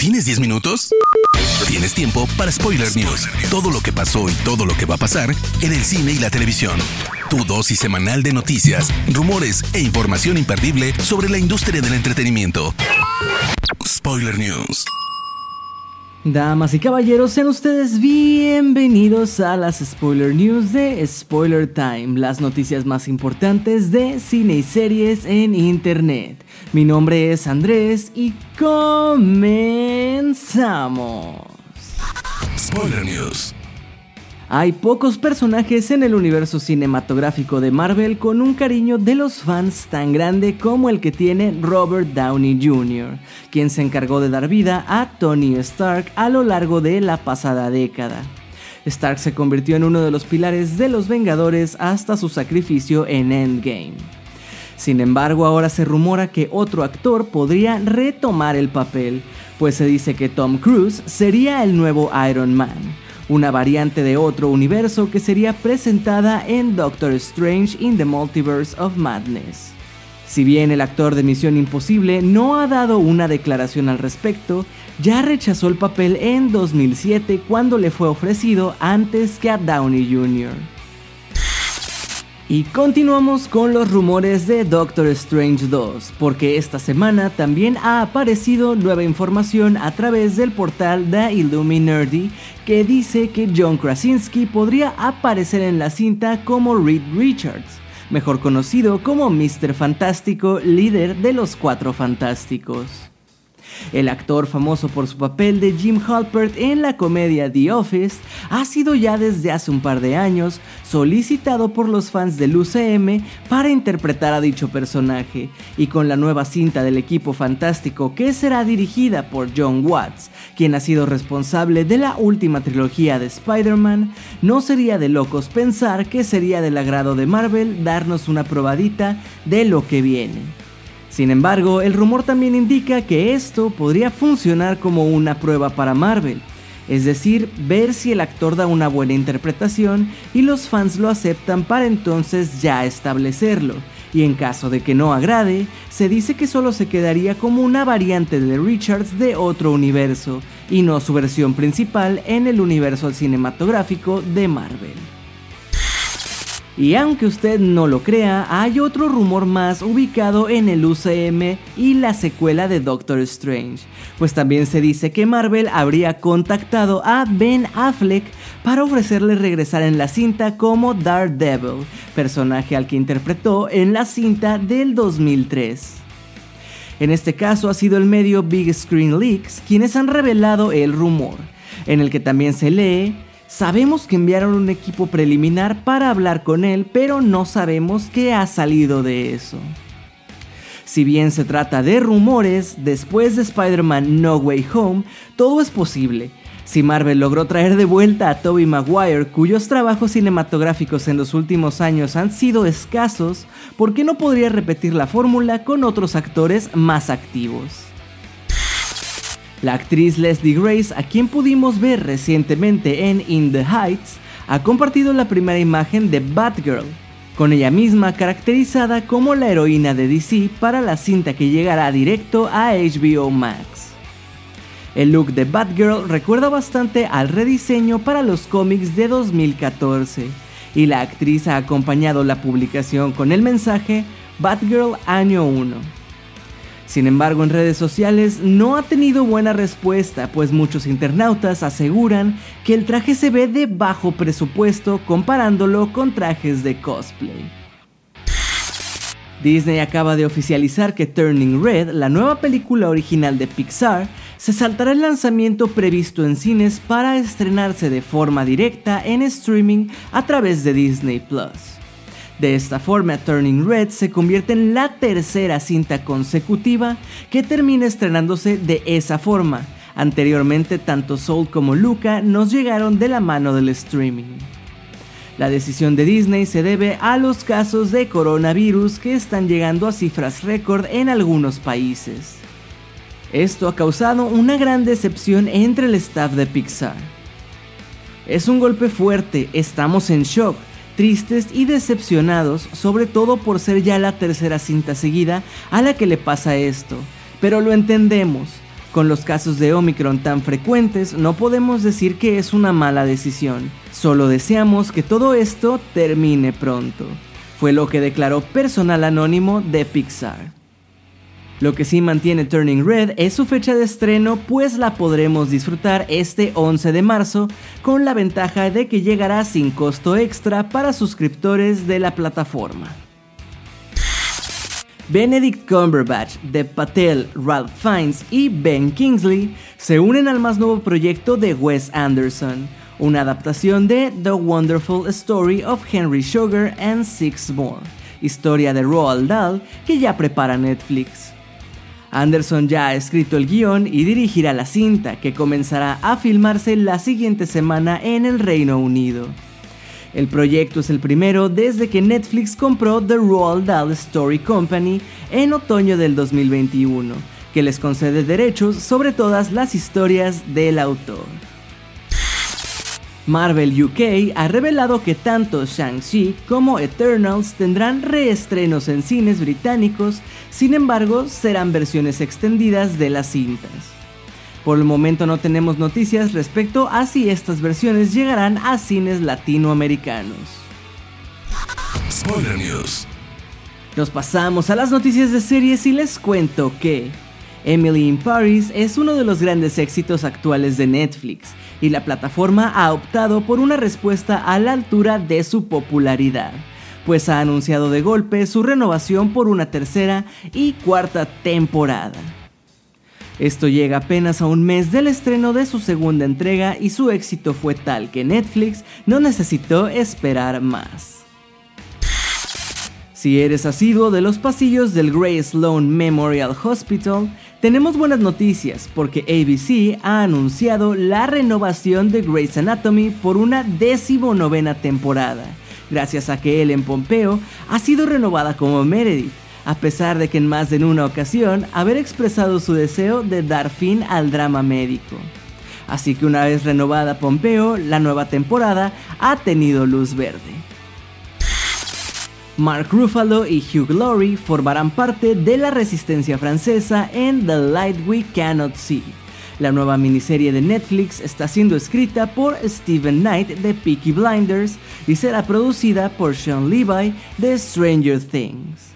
¿Tienes 10 minutos? Tienes tiempo para Spoiler News. Todo lo que pasó y todo lo que va a pasar en el cine y la televisión. Tu dosis semanal de noticias, rumores e información imperdible sobre la industria del entretenimiento. Spoiler News. Damas y caballeros, sean ustedes bienvenidos a las Spoiler News de Spoiler Time, las noticias más importantes de cine y series en Internet. Mi nombre es Andrés y comenzamos. Spoiler News. Hay pocos personajes en el universo cinematográfico de Marvel con un cariño de los fans tan grande como el que tiene Robert Downey Jr., quien se encargó de dar vida a Tony Stark a lo largo de la pasada década. Stark se convirtió en uno de los pilares de los Vengadores hasta su sacrificio en Endgame. Sin embargo, ahora se rumora que otro actor podría retomar el papel, pues se dice que Tom Cruise sería el nuevo Iron Man una variante de otro universo que sería presentada en Doctor Strange in the Multiverse of Madness. Si bien el actor de Misión Imposible no ha dado una declaración al respecto, ya rechazó el papel en 2007 cuando le fue ofrecido antes que a Downey Jr. Y continuamos con los rumores de Doctor Strange 2, porque esta semana también ha aparecido nueva información a través del portal The Illuminati que dice que John Krasinski podría aparecer en la cinta como Reed Richards, mejor conocido como Mr. Fantástico, líder de los Cuatro Fantásticos. El actor famoso por su papel de Jim Halpert en la comedia The Office ha sido ya desde hace un par de años solicitado por los fans del UCM para interpretar a dicho personaje y con la nueva cinta del equipo fantástico que será dirigida por John Watts, quien ha sido responsable de la última trilogía de Spider-Man, no sería de locos pensar que sería del agrado de Marvel darnos una probadita de lo que viene. Sin embargo, el rumor también indica que esto podría funcionar como una prueba para Marvel, es decir, ver si el actor da una buena interpretación y los fans lo aceptan para entonces ya establecerlo, y en caso de que no agrade, se dice que solo se quedaría como una variante de Richards de otro universo, y no su versión principal en el universo cinematográfico de Marvel. Y aunque usted no lo crea, hay otro rumor más ubicado en el UCM y la secuela de Doctor Strange, pues también se dice que Marvel habría contactado a Ben Affleck para ofrecerle regresar en la cinta como Daredevil, personaje al que interpretó en la cinta del 2003. En este caso ha sido el medio Big Screen Leaks quienes han revelado el rumor, en el que también se lee Sabemos que enviaron un equipo preliminar para hablar con él, pero no sabemos qué ha salido de eso. Si bien se trata de rumores, después de Spider-Man No Way Home, todo es posible. Si Marvel logró traer de vuelta a Tobey Maguire, cuyos trabajos cinematográficos en los últimos años han sido escasos, ¿por qué no podría repetir la fórmula con otros actores más activos? La actriz Leslie Grace, a quien pudimos ver recientemente en In the Heights, ha compartido la primera imagen de Batgirl, con ella misma caracterizada como la heroína de DC para la cinta que llegará directo a HBO Max. El look de Batgirl recuerda bastante al rediseño para los cómics de 2014, y la actriz ha acompañado la publicación con el mensaje Batgirl Año 1. Sin embargo, en redes sociales no ha tenido buena respuesta, pues muchos internautas aseguran que el traje se ve de bajo presupuesto comparándolo con trajes de cosplay. Disney acaba de oficializar que Turning Red, la nueva película original de Pixar, se saltará el lanzamiento previsto en cines para estrenarse de forma directa en streaming a través de Disney Plus. De esta forma, Turning Red se convierte en la tercera cinta consecutiva que termina estrenándose de esa forma. Anteriormente, tanto Soul como Luca nos llegaron de la mano del streaming. La decisión de Disney se debe a los casos de coronavirus que están llegando a cifras récord en algunos países. Esto ha causado una gran decepción entre el staff de Pixar. Es un golpe fuerte, estamos en shock, tristes y decepcionados, sobre todo por ser ya la tercera cinta seguida a la que le pasa esto. Pero lo entendemos. Con los casos de Omicron tan frecuentes, no podemos decir que es una mala decisión. Solo deseamos que todo esto termine pronto. Fue lo que declaró personal anónimo de Pixar. Lo que sí mantiene Turning Red es su fecha de estreno, pues la podremos disfrutar este 11 de marzo, con la ventaja de que llegará sin costo extra para suscriptores de la plataforma. Benedict Cumberbatch, de Patel, Ralph Fiennes y Ben Kingsley se unen al más nuevo proyecto de Wes Anderson, una adaptación de The Wonderful Story of Henry Sugar and Six More, historia de Roald Dahl que ya prepara Netflix. Anderson ya ha escrito el guion y dirigirá la cinta, que comenzará a filmarse la siguiente semana en el Reino Unido. El proyecto es el primero desde que Netflix compró The Roald Dahl Story Company en otoño del 2021, que les concede derechos sobre todas las historias del autor. Marvel UK ha revelado que tanto Shang-Chi como Eternals tendrán reestrenos en cines británicos, sin embargo serán versiones extendidas de las cintas. Por el momento no tenemos noticias respecto a si estas versiones llegarán a cines latinoamericanos. Spoiler News. Nos pasamos a las noticias de series y les cuento que Emily in Paris es uno de los grandes éxitos actuales de Netflix y la plataforma ha optado por una respuesta a la altura de su popularidad, pues ha anunciado de golpe su renovación por una tercera y cuarta temporada. Esto llega apenas a un mes del estreno de su segunda entrega y su éxito fue tal que Netflix no necesitó esperar más. Si eres asiduo de los pasillos del Grey Sloan Memorial Hospital, tenemos buenas noticias porque ABC ha anunciado la renovación de Grey's Anatomy por una novena temporada, gracias a que Ellen Pompeo ha sido renovada como Meredith a pesar de que en más de una ocasión haber expresado su deseo de dar fin al drama médico. Así que una vez renovada Pompeo, la nueva temporada ha tenido luz verde. Mark Ruffalo y Hugh Laurie formarán parte de la resistencia francesa en The Light We Cannot See. La nueva miniserie de Netflix está siendo escrita por Steven Knight de Peaky Blinders y será producida por Sean Levi de Stranger Things.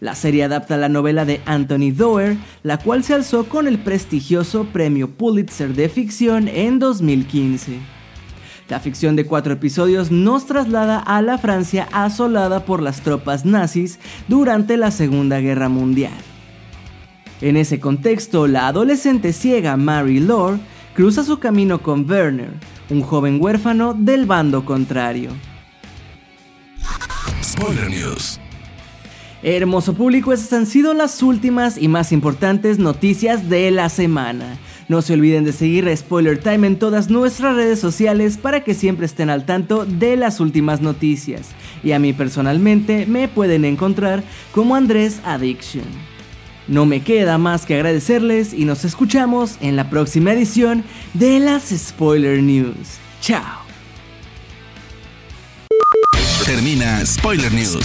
La serie adapta la novela de Anthony Doerr, la cual se alzó con el prestigioso premio Pulitzer de ficción en 2015. La ficción de cuatro episodios nos traslada a la Francia asolada por las tropas nazis durante la Segunda Guerra Mundial. En ese contexto, la adolescente ciega Mary Lore cruza su camino con Werner, un joven huérfano del bando contrario. Spoiler News. Hermoso público, estas han sido las últimas y más importantes noticias de la semana. No se olviden de seguir Spoiler Time en todas nuestras redes sociales para que siempre estén al tanto de las últimas noticias. Y a mí personalmente me pueden encontrar como Andrés Addiction. No me queda más que agradecerles y nos escuchamos en la próxima edición de las Spoiler News. Chao. Termina Spoiler News